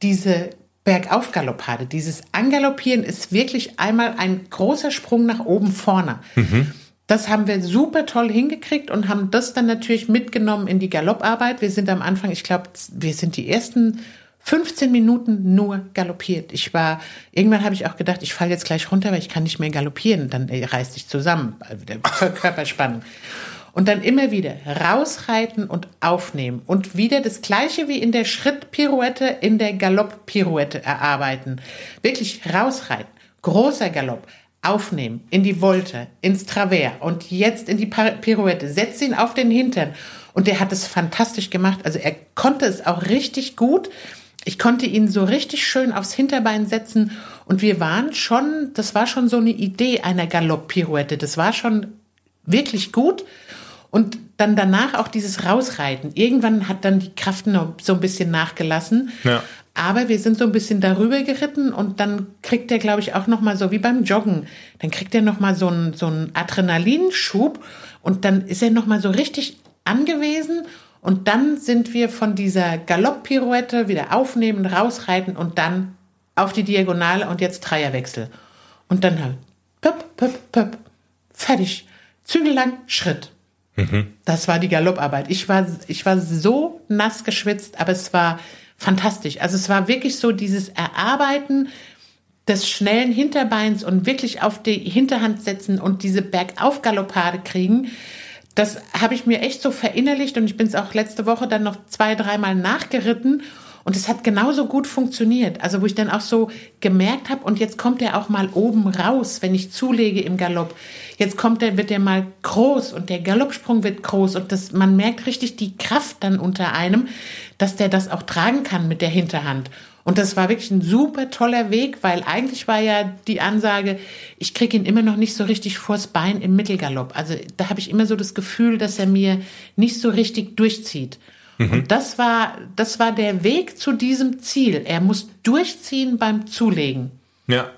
diese Bergaufgaloppade, dieses Angaloppieren ist wirklich einmal ein großer Sprung nach oben vorne. Das haben wir super toll hingekriegt und haben das dann natürlich mitgenommen in die Galopparbeit. Wir sind am Anfang, ich glaube, wir sind die ersten 15 Minuten nur galoppiert. Ich war, irgendwann habe ich auch gedacht, ich falle jetzt gleich runter, weil ich kann nicht mehr galoppieren. Dann äh, reißt dich zusammen, also der Körperspannung. Und dann immer wieder rausreiten und aufnehmen. Und wieder das Gleiche wie in der Schrittpirouette, in der Galopppirouette erarbeiten. Wirklich rausreiten. Großer Galopp. Aufnehmen. In die Volte. Ins Travers. Und jetzt in die Pirouette. Setz ihn auf den Hintern. Und der hat es fantastisch gemacht. Also er konnte es auch richtig gut. Ich konnte ihn so richtig schön aufs Hinterbein setzen. Und wir waren schon, das war schon so eine Idee einer Galopp-Pirouette. Das war schon wirklich gut. Und dann danach auch dieses Rausreiten. Irgendwann hat dann die Kraft noch so ein bisschen nachgelassen. Ja. Aber wir sind so ein bisschen darüber geritten und dann kriegt er, glaube ich, auch noch mal so wie beim Joggen. Dann kriegt er noch mal so einen so einen Adrenalinschub und dann ist er noch mal so richtig angewiesen und dann sind wir von dieser Galopp-Pirouette wieder aufnehmen, rausreiten und dann auf die Diagonale und jetzt Dreierwechsel. Und dann halt pöpp, pöpp, pöpp, fertig. Zügellang, Schritt. Das war die Galopparbeit. Ich war, ich war so nass geschwitzt, aber es war fantastisch. Also es war wirklich so dieses Erarbeiten des schnellen Hinterbeins und wirklich auf die Hinterhand setzen und diese Bergaufgaloppade kriegen. Das habe ich mir echt so verinnerlicht und ich bin es auch letzte Woche dann noch zwei, dreimal nachgeritten und es hat genauso gut funktioniert. Also wo ich dann auch so gemerkt habe und jetzt kommt er auch mal oben raus, wenn ich zulege im Galopp. Jetzt kommt er, wird er mal groß und der Galoppsprung wird groß und das, man merkt richtig die Kraft dann unter einem, dass der das auch tragen kann mit der Hinterhand. Und das war wirklich ein super toller Weg, weil eigentlich war ja die Ansage, ich kriege ihn immer noch nicht so richtig vors Bein im Mittelgalopp. Also da habe ich immer so das Gefühl, dass er mir nicht so richtig durchzieht. Und das war, das war der Weg zu diesem Ziel. Er muss durchziehen beim Zulegen. Ja.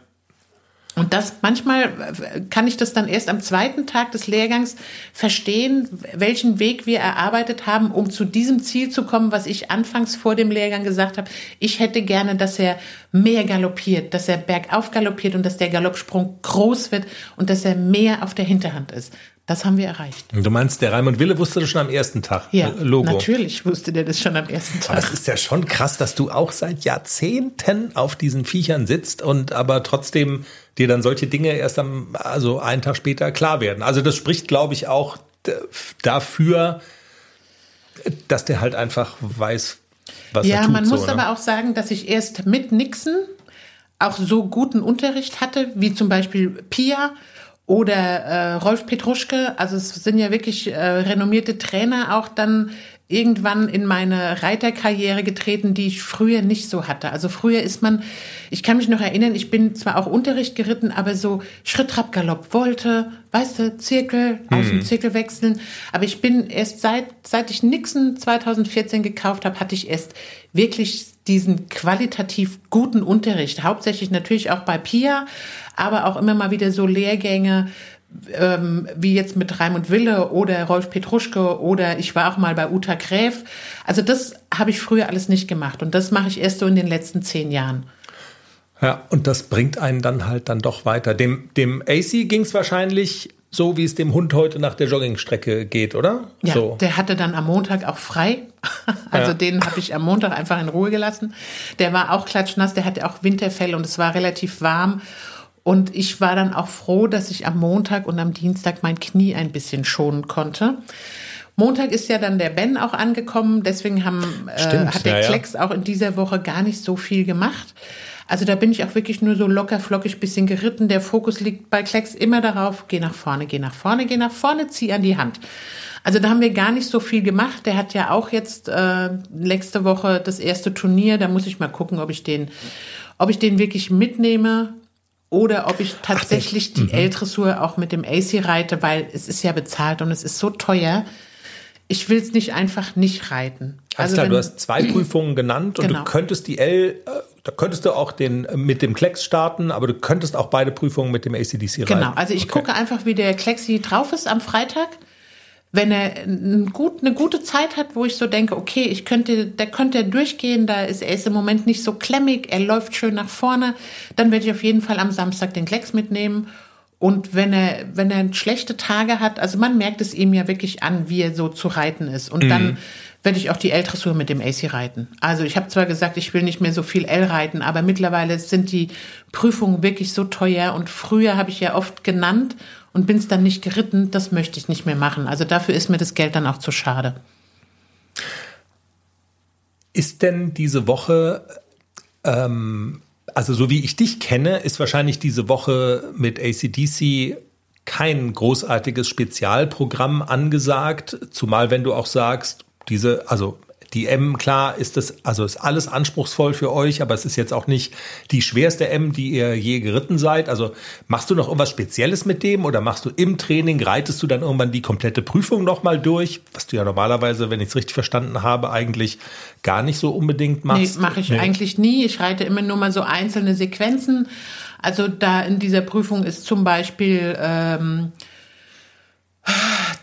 Und das manchmal äh, kann ich das dann erst am zweiten Tag des Lehrgangs verstehen, welchen Weg wir erarbeitet haben, um zu diesem Ziel zu kommen, was ich anfangs vor dem Lehrgang gesagt habe. Ich hätte gerne, dass er mehr galoppiert, dass er bergauf galoppiert und dass der Galoppsprung groß wird und dass er mehr auf der Hinterhand ist. Das haben wir erreicht. Du meinst, der Raimund Wille wusste das schon am ersten Tag? Ja, äh, Logo. natürlich wusste der das schon am ersten Aber es Tag. ist ja schon krass, dass du auch seit Jahrzehnten auf diesen Viechern sitzt und aber trotzdem dir dann solche Dinge erst am, also einen Tag später klar werden. Also das spricht, glaube ich, auch dafür, dass der halt einfach weiß, was Ja, er tut. man so, muss ne? aber auch sagen, dass ich erst mit Nixon auch so guten Unterricht hatte, wie zum Beispiel Pia oder äh, Rolf Petruschke. Also es sind ja wirklich äh, renommierte Trainer auch dann irgendwann in meine Reiterkarriere getreten, die ich früher nicht so hatte. Also früher ist man, ich kann mich noch erinnern, ich bin zwar auch Unterricht geritten, aber so Schritt, Trab, Galopp wollte, weißt du, Zirkel, auf den Zirkel wechseln. Aber ich bin erst seit, seit ich Nixon 2014 gekauft habe, hatte ich erst wirklich diesen qualitativ guten Unterricht. Hauptsächlich natürlich auch bei Pia, aber auch immer mal wieder so Lehrgänge, ähm, wie jetzt mit Raimund Wille oder Rolf Petruschke oder ich war auch mal bei Uta Gräf. Also das habe ich früher alles nicht gemacht und das mache ich erst so in den letzten zehn Jahren. Ja, und das bringt einen dann halt dann doch weiter. Dem, dem AC ging es wahrscheinlich so, wie es dem Hund heute nach der Joggingstrecke geht, oder? Ja, so. der hatte dann am Montag auch frei. Also Ja. den habe ich am Montag einfach in Ruhe gelassen. Der war auch klatschnass, der hatte auch Winterfell und es war relativ warm. Und ich war dann auch froh, dass ich am Montag und am Dienstag mein Knie ein bisschen schonen konnte. Montag ist ja dann der Ben auch angekommen, deswegen haben, äh, Stimmt, hat der ja. Klecks auch in dieser Woche gar nicht so viel gemacht. Also da bin ich auch wirklich nur so locker flockig bisschen geritten. Der Fokus liegt bei Klecks immer darauf, geh nach vorne, geh nach vorne, geh nach vorne, zieh an die Hand. Also da haben wir gar nicht so viel gemacht. Der hat ja auch jetzt äh, letzte Woche das erste Turnier. Da muss ich mal gucken, ob ich den, ob ich den wirklich mitnehme oder ob ich tatsächlich Mhm. die L-Dressur auch mit dem AC reite, weil es ist ja bezahlt und es ist so teuer. Ich will es nicht einfach nicht reiten. Alles klar, wenn- du hast zwei Prüfungen genannt und Genau. du könntest die L, äh, da könntest du auch den äh, mit dem Klecks starten, aber du könntest auch beide Prüfungen mit dem ACDC reiten. Genau, also ich Okay. gucke einfach, wie der Klexi drauf ist am Freitag. Wenn er ein gut, eine gute Zeit hat, wo ich so denke, okay, ich könnte, da könnte er durchgehen, da ist er ist im Moment nicht so klemmig, er läuft schön nach vorne, dann werde ich auf jeden Fall am Samstag den Klecks mitnehmen. Und wenn er, wenn er schlechte Tage hat, also man merkt es ihm ja wirklich an, wie er so zu reiten ist. Und dann werde ich auch die L-Dressur mit dem AC reiten. Also ich habe zwar gesagt, ich will nicht mehr so viel L reiten, aber mittlerweile sind die Prüfungen wirklich so teuer und früher habe ich ja oft genannt und bin es dann nicht geritten, das möchte ich nicht mehr machen. Also dafür ist mir das Geld dann auch zu schade. Ist denn diese Woche, ähm, also so wie ich dich kenne, ist wahrscheinlich diese Woche mit ACDC kein großartiges Spezialprogramm angesagt, zumal wenn du auch sagst, diese, also die M, klar, ist das, also ist alles anspruchsvoll für euch, aber es ist jetzt auch nicht die schwerste M, die ihr je geritten seid. Also machst du noch irgendwas Spezielles mit dem oder machst du im Training, reitest du dann irgendwann die komplette Prüfung nochmal durch, was du ja normalerweise, wenn ich es richtig verstanden habe, eigentlich gar nicht so unbedingt Nee, machst? mache ich eigentlich nie. Ich reite immer nur mal so einzelne Sequenzen. Also da in dieser Prüfung ist zum Beispiel ähm,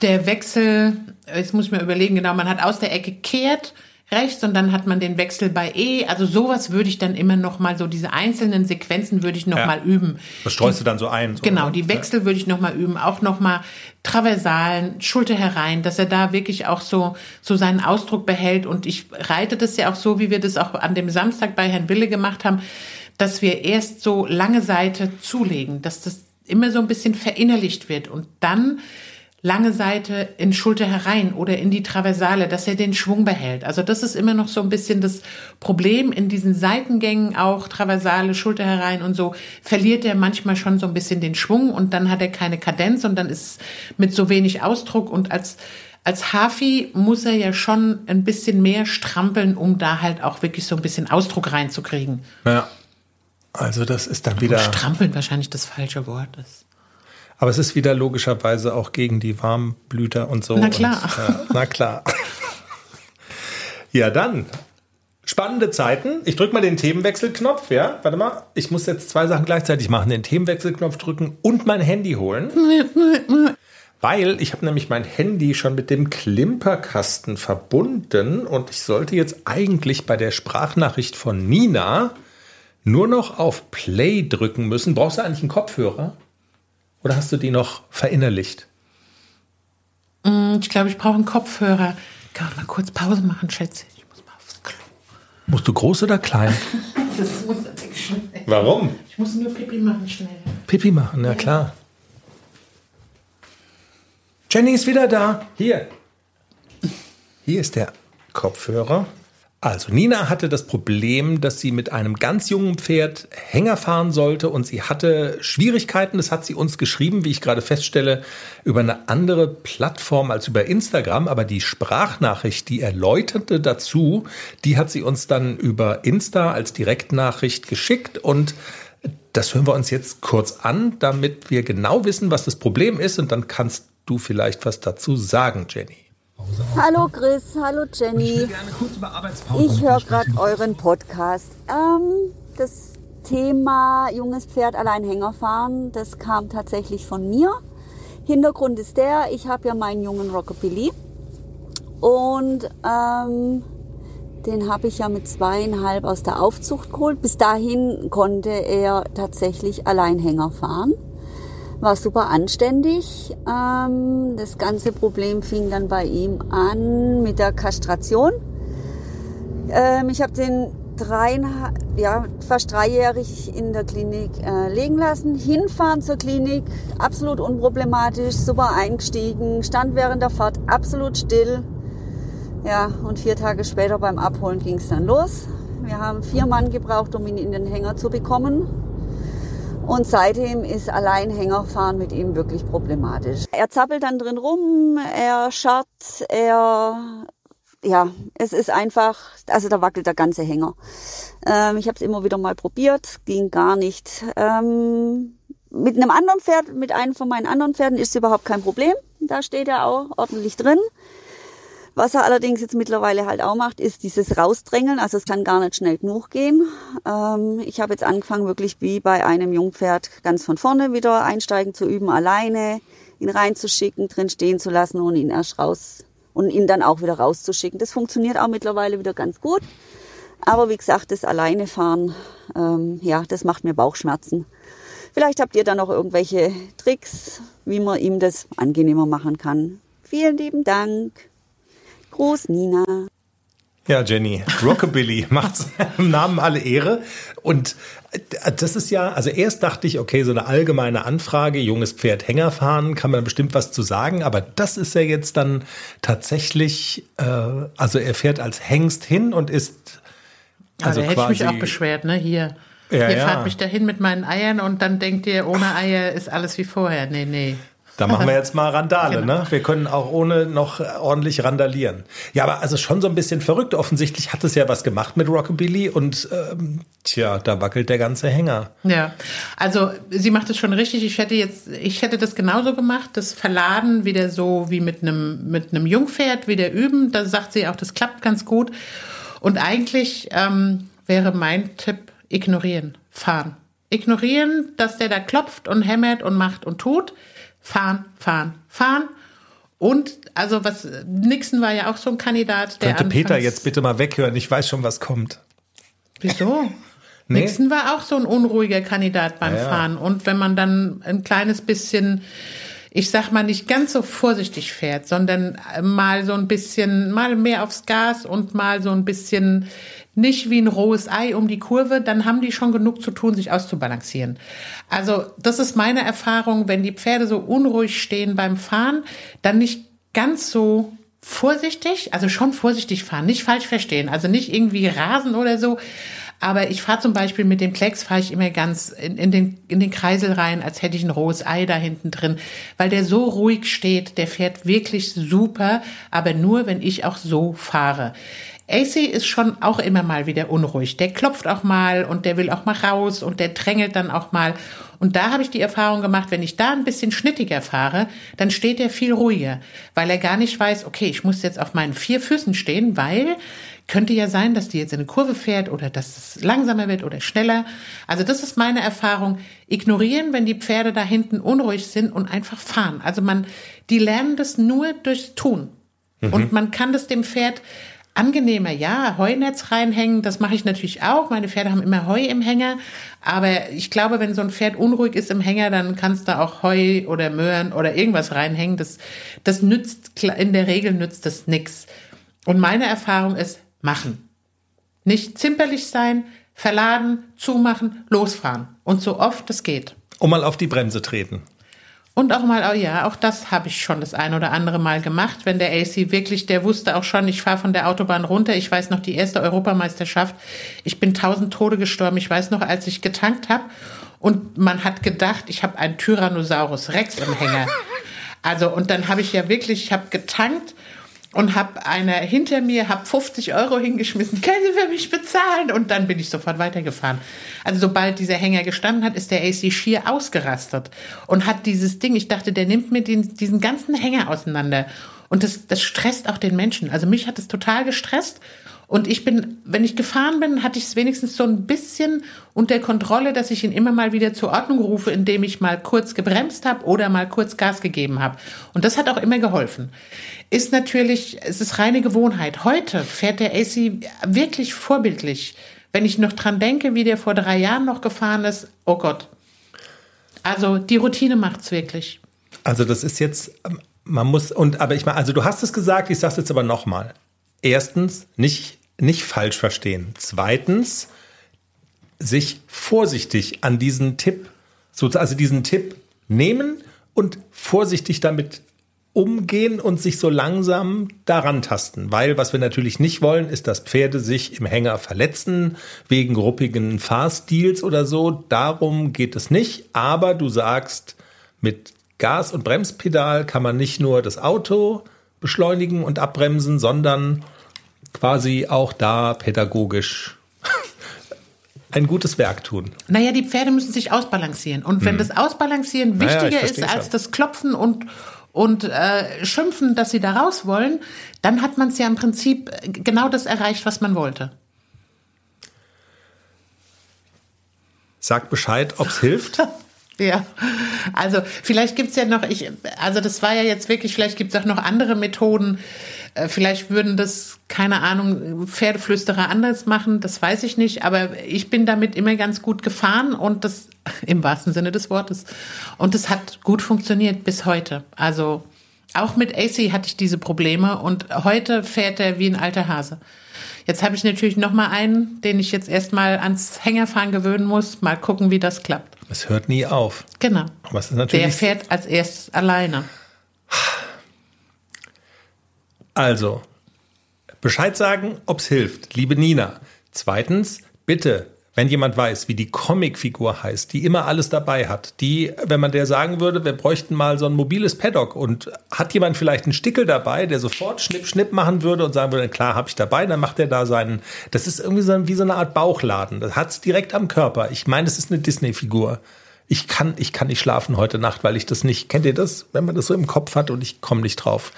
der Wechsel, jetzt muss ich mir überlegen, genau, man hat aus der Ecke kehrt rechts und dann hat man den Wechsel bei E. Also sowas würde ich dann immer noch mal so diese einzelnen Sequenzen würde ich noch Ja. mal üben. Das streust du dann so ein. So, Genau, ne? die Wechsel würde ich noch mal üben, auch noch mal Traversalen, Schulter herein, dass er da wirklich auch so so seinen Ausdruck behält und ich reite das ja auch so, wie wir das auch an dem Samstag bei Herrn Wille gemacht haben, dass wir erst so lange Seite zulegen, dass das immer so ein bisschen verinnerlicht wird und dann lange Seite in Schulter herein oder in die Traversale, dass er den Schwung behält. Also das ist immer noch so ein bisschen das Problem in diesen Seitengängen auch, Traversale, Schulter herein und so, verliert er manchmal schon so ein bisschen den Schwung und dann hat er keine Kadenz und dann ist es mit so wenig Ausdruck und als als Hafi muss er ja schon ein bisschen mehr strampeln, um da halt auch wirklich so ein bisschen Ausdruck reinzukriegen. Ja. Also das ist dann wieder. Strampeln wahrscheinlich das falsche Wort ist. Aber es ist wieder logischerweise auch gegen die Warmblüter und so. Na klar. Und, ja, na klar. ja, dann. Spannende Zeiten. Ich drücke mal den Themenwechselknopf, ja? Warte mal. Ich muss jetzt zwei Sachen gleichzeitig machen. Den Themenwechselknopf drücken und mein Handy holen. Weil ich habe nämlich mein Handy schon mit dem Klimperkasten verbunden und ich sollte jetzt eigentlich bei der Sprachnachricht von Nina nur noch auf Play drücken müssen. Brauchst du eigentlich einen Kopfhörer? Oder hast du die noch verinnerlicht? Mm, Ich glaube, ich brauche einen Kopfhörer. Kann man mal kurz Pause machen, Schätze? Ich muss mal aufs Klo. Musst du groß oder klein? Das muss natürlich schnell. Warum? Ich muss nur Pipi machen, schnell. Pipi machen, ja klar. Jenny ist wieder da. Hier. Hier ist der Kopfhörer. Also Nina hatte das Problem, dass sie mit einem ganz jungen Pferd Hänger fahren sollte und sie hatte Schwierigkeiten. Das hat sie uns geschrieben, wie ich gerade feststelle, über eine andere Plattform als über Instagram. Aber die Sprachnachricht, die erläuterte dazu, die hat sie uns dann über Insta als Direktnachricht geschickt und das hören wir uns jetzt kurz an, damit wir genau wissen, was das Problem ist und dann kannst du vielleicht was dazu sagen, Jenny. Hallo Chris, hallo Jenny. Ich höre gerade euren Podcast. Ähm, das Thema junges Pferd Alleinhänger fahren, das kam tatsächlich von mir. Hintergrund ist der, ich habe ja meinen jungen Rockabilly und ähm, den habe ich ja mit zweieinhalb aus der Aufzucht geholt. Bis dahin konnte er tatsächlich Alleinhänger fahren war super anständig. Ähm, das ganze Problem fing dann bei ihm an mit der Kastration. Ähm, ich habe den dreieinhalb, ja, fast dreijährig in der Klinik äh, legen lassen. Hinfahren zur Klinik, absolut unproblematisch, super eingestiegen, stand während der Fahrt absolut still. Ja, und vier Tage später beim Abholen ging es dann los. Wir haben vier Mann gebraucht, um ihn in den Hänger zu bekommen. Und seitdem ist Alleinhängerfahren mit ihm wirklich problematisch. Er zappelt dann drin rum, er scharrt, er, ja, es ist einfach, also da wackelt der ganze Hänger. Ähm, ich habe es immer wieder mal probiert, ging gar nicht. Ähm, mit einem anderen Pferd, mit einem von meinen anderen Pferden ist es überhaupt kein Problem. Da steht er auch ordentlich drin. Was er allerdings jetzt mittlerweile halt auch macht, ist dieses Rausdrängeln. Also es kann gar nicht schnell genug gehen. Ähm, ich habe jetzt angefangen, wirklich wie bei einem Jungpferd ganz von vorne wieder einsteigen zu üben, alleine ihn reinzuschicken, drin stehen zu lassen und ihn erst raus und ihn dann auch wieder rauszuschicken. Das funktioniert auch mittlerweile wieder ganz gut. Aber wie gesagt, das alleine fahren, ähm, ja, das macht mir Bauchschmerzen. Vielleicht habt ihr da noch irgendwelche Tricks, wie man ihm das angenehmer machen kann. Vielen lieben Dank. Gruß, Nina. Ja, Jenny, Rockabilly macht im Namen alle Ehre. Und das ist ja, also erst dachte ich, okay, so eine allgemeine Anfrage, junges Pferd Hänger fahren, kann man bestimmt was zu sagen, aber das ist ja jetzt dann tatsächlich, äh, also er fährt als Hengst hin und ist Also also da hätte ich mich auch beschwert, ne? Hier. Ja, Ihr ja. fahrt mich dahin mit meinen Eiern und dann denkt ihr, ohne Eier ist alles wie vorher. Nee, nee. Da machen wir jetzt mal Randale, Genau. ne? Wir können auch ohne noch ordentlich randalieren. Ja, aber also schon so ein bisschen verrückt. Offensichtlich hat es ja was gemacht mit Rockabilly und ähm, tja, da wackelt der ganze Hänger. Ja, also sie macht es schon richtig. Ich hätte jetzt, ich hätte das genauso gemacht, das Verladen wieder so wie mit einem mit einem Jungpferd wieder üben. Da sagt sie auch, das klappt ganz gut. Und eigentlich ähm, wäre mein Tipp ignorieren, fahren, ignorieren, dass der da klopft und hämmert und macht und tut. Fahren, fahren, fahren. Und also was Nixon war ja auch so ein Kandidat, der Könnte Peter jetzt bitte mal weghören? Ich weiß schon, was kommt. Wieso? Nee. Nixon war auch so ein unruhiger Kandidat beim Ja, ja. Fahren. Und wenn man dann ein kleines bisschen, ich sag mal, nicht ganz so vorsichtig fährt, sondern mal so ein bisschen, mal mehr aufs Gas und mal so ein bisschen nicht wie ein rohes Ei um die Kurve, dann haben die schon genug zu tun, sich auszubalancieren. Also das ist meine Erfahrung, wenn die Pferde so unruhig stehen beim Fahren, dann nicht ganz so vorsichtig, also schon vorsichtig fahren, nicht falsch verstehen, also nicht irgendwie rasen oder so. Aber ich fahre zum Beispiel mit dem Klecks, fahre ich immer ganz in, in, den, in den Kreisel rein, als hätte ich ein rohes Ei da hinten drin, weil der so ruhig steht, der fährt wirklich super, aber nur, wenn ich auch so fahre. AC ist schon auch immer mal wieder unruhig. Der klopft auch mal und der will auch mal raus und der drängelt dann auch mal. Und da habe ich die Erfahrung gemacht, wenn ich da ein bisschen schnittiger fahre, dann steht er viel ruhiger, weil er gar nicht weiß, okay, ich muss jetzt auf meinen vier Füßen stehen, weil könnte ja sein, dass die jetzt in eine Kurve fährt oder dass es langsamer wird oder schneller. Also das ist meine Erfahrung. Ignorieren, wenn die Pferde da hinten unruhig sind und einfach fahren. Also man, die lernen das nur durchs Tun. Und man kann das dem Pferd angenehmer, ja. Heunetz reinhängen, das mache ich natürlich auch. Meine Pferde haben immer Heu im Hänger. Aber ich glaube, wenn so ein Pferd unruhig ist im Hänger, dann kannst du auch Heu oder Möhren oder irgendwas reinhängen. Das, das nützt, in der Regel nützt das nix. Und meine Erfahrung ist, machen. Nicht zimperlich sein, verladen, zumachen, losfahren. Und so oft es geht. Und mal auf die Bremse treten. Und auch mal, oh ja, auch das habe ich schon das ein oder andere Mal gemacht, wenn der AC wirklich, der wusste auch schon, ich fahre von der Autobahn runter. Ich weiß noch die erste Europameisterschaft. Ich bin tausend Tode gestorben. Ich weiß noch, als ich getankt habe und man hat gedacht, ich habe einen Tyrannosaurus Rex im Hänger. Also und dann habe ich ja wirklich, ich habe getankt und habe einer hinter mir, habe 50 Euro hingeschmissen, können Sie für mich bezahlen? Und dann bin ich sofort weitergefahren. Also sobald dieser Hänger gestanden hat, ist der AC schier ausgerastet und hat dieses Ding, ich dachte, der nimmt mir den, diesen ganzen Hänger auseinander. Und das, das stresst auch den Menschen. Also mich hat es total gestresst. Und ich bin, wenn ich gefahren bin, hatte ich es wenigstens so ein bisschen unter Kontrolle, dass ich ihn immer mal wieder zur Ordnung rufe, indem ich mal kurz gebremst habe oder mal kurz Gas gegeben habe. Und das hat auch immer geholfen. Ist natürlich, es ist reine Gewohnheit. Heute fährt der AC wirklich vorbildlich. Wenn ich noch dran denke, wie der vor drei Jahren noch gefahren ist, oh Gott. Also die Routine macht's wirklich. Also das ist jetzt, man muss, und aber ich meine, also du hast es gesagt, ich sag's jetzt aber nochmal. Erstens, nicht nicht falsch verstehen. Zweitens, sich vorsichtig an diesen Tipp, also diesen Tipp nehmen und vorsichtig damit umgehen und sich so langsam daran tasten. Weil was wir natürlich nicht wollen, ist, dass Pferde sich im Hänger verletzen wegen ruppigen Fahrstils oder so. Darum geht es nicht. Aber du sagst, mit Gas- und Bremspedal kann man nicht nur das Auto beschleunigen und abbremsen, sondern quasi auch da pädagogisch ein gutes Werk tun. Naja, die Pferde müssen sich ausbalancieren. Und wenn hm. das Ausbalancieren wichtiger naja, ist als schon. das Klopfen und, und äh, Schimpfen, dass sie da raus wollen, dann hat man es ja im Prinzip genau das erreicht, was man wollte. Sag Bescheid, ob es hilft. Ja, also vielleicht gibt es ja noch, ich, also das war ja jetzt wirklich, vielleicht gibt es auch noch andere Methoden. Äh, vielleicht würden das, keine Ahnung, Pferdeflüsterer anders machen, das weiß ich nicht, aber ich bin damit immer ganz gut gefahren und das im wahrsten Sinne des Wortes. Und es hat gut funktioniert bis heute. Also auch mit AC hatte ich diese Probleme und heute fährt er wie ein alter Hase. Jetzt habe ich natürlich noch mal einen, den ich jetzt erstmal ans Hängerfahren gewöhnen muss. Mal gucken, wie das klappt. Es hört nie auf. Genau. Aber es ist natürlich Der fährt als erstes alleine. Also, Bescheid sagen, ob es hilft, liebe Nina. Zweitens, bitte wenn jemand weiß, wie die Comicfigur heißt, die immer alles dabei hat, die, wenn man der sagen würde, wir bräuchten mal so ein mobiles Paddock und hat jemand vielleicht einen Stickel dabei, der sofort Schnipp, Schnipp machen würde und sagen würde, klar, habe ich dabei, dann macht er da seinen, das ist irgendwie so, wie so eine Art Bauchladen. Das hat's direkt am Körper. Ich meine, es ist eine Disney-Figur. Ich kann, ich kann nicht schlafen heute Nacht, weil ich das nicht, kennt ihr das, wenn man das so im Kopf hat und ich komme nicht drauf.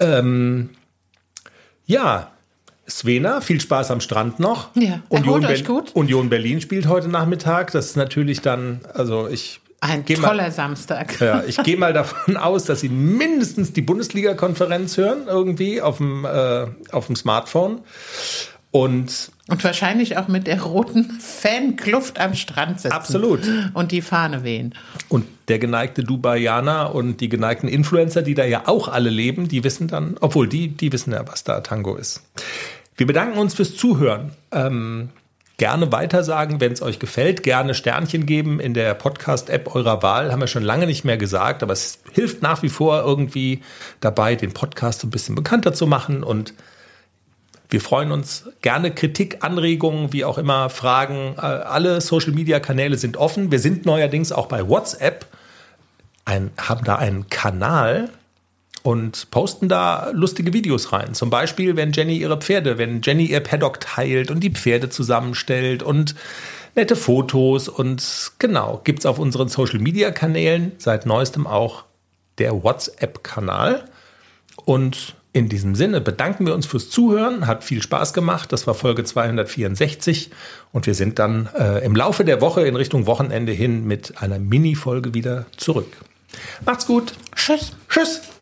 Ähm, ja, Svena, viel Spaß am Strand noch. Ja, Union, euch gut. Union Berlin spielt heute Nachmittag. Das ist natürlich dann, also ich. Ein toller mal, Samstag. Ja, ich gehe mal davon aus, dass Sie mindestens die Bundesliga-Konferenz hören, irgendwie auf dem, äh, auf dem Smartphone. Und, und wahrscheinlich auch mit der roten Fankluft am Strand sitzen. Absolut. Und die Fahne wehen. Und der geneigte Dubaianer und die geneigten Influencer, die da ja auch alle leben, die wissen dann, obwohl die, die wissen ja, was da Tango ist. Wir bedanken uns fürs Zuhören. Ähm, gerne weitersagen, wenn es euch gefällt. Gerne Sternchen geben in der Podcast-App eurer Wahl. Haben wir schon lange nicht mehr gesagt, aber es hilft nach wie vor irgendwie dabei, den Podcast ein bisschen bekannter zu machen. Und wir freuen uns gerne Kritik, Anregungen, wie auch immer, Fragen. Äh, alle Social-Media-Kanäle sind offen. Wir sind neuerdings auch bei WhatsApp. Ein, haben da einen Kanal, und posten da lustige Videos rein. Zum Beispiel, wenn Jenny ihre Pferde, wenn Jenny ihr Paddock teilt und die Pferde zusammenstellt und nette Fotos und genau, gibt es auf unseren Social Media Kanälen seit neuestem auch der WhatsApp-Kanal. Und in diesem Sinne bedanken wir uns fürs Zuhören. Hat viel Spaß gemacht. Das war Folge 264. Und wir sind dann äh, im Laufe der Woche in Richtung Wochenende hin mit einer Mini-Folge wieder zurück. Macht's gut. Tschüss. Tschüss.